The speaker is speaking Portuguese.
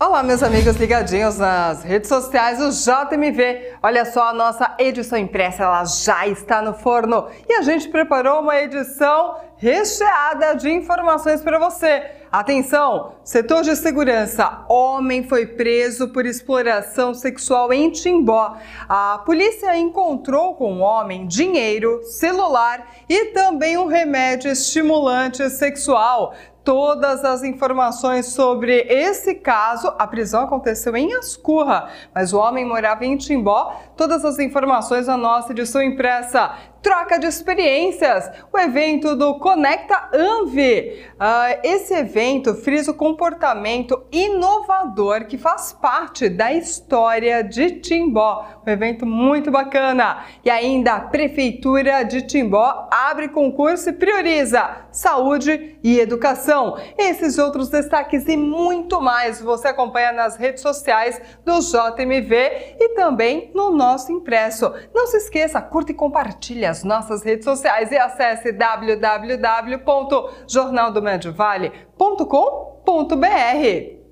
Olá, meus amigos ligadinhos nas redes sociais do JMV. Olha só, a nossa edição impressa ela já está no forno e a gente preparou uma edição recheada de informações para você. Atenção! Setor de segurança: homem foi preso por exploração sexual em Timbó. A polícia encontrou com o homem dinheiro, celular e também um remédio estimulante sexual todas as informações sobre esse caso. A prisão aconteceu em Ascurra, mas o homem morava em Timbó. Todas as informações na nossa edição impressa troca de experiências, o evento do Conecta Anvi. Uh, esse evento frisa o comportamento inovador que faz parte da história de Timbó. Um evento muito bacana. E ainda a Prefeitura de Timbó abre concurso e prioriza saúde e educação. Esses outros destaques e muito mais você acompanha nas redes sociais do JMV e também no nosso impresso. Não se esqueça, curta e compartilhe as nossas redes sociais e acesse www.jornaldomediovale.com.br.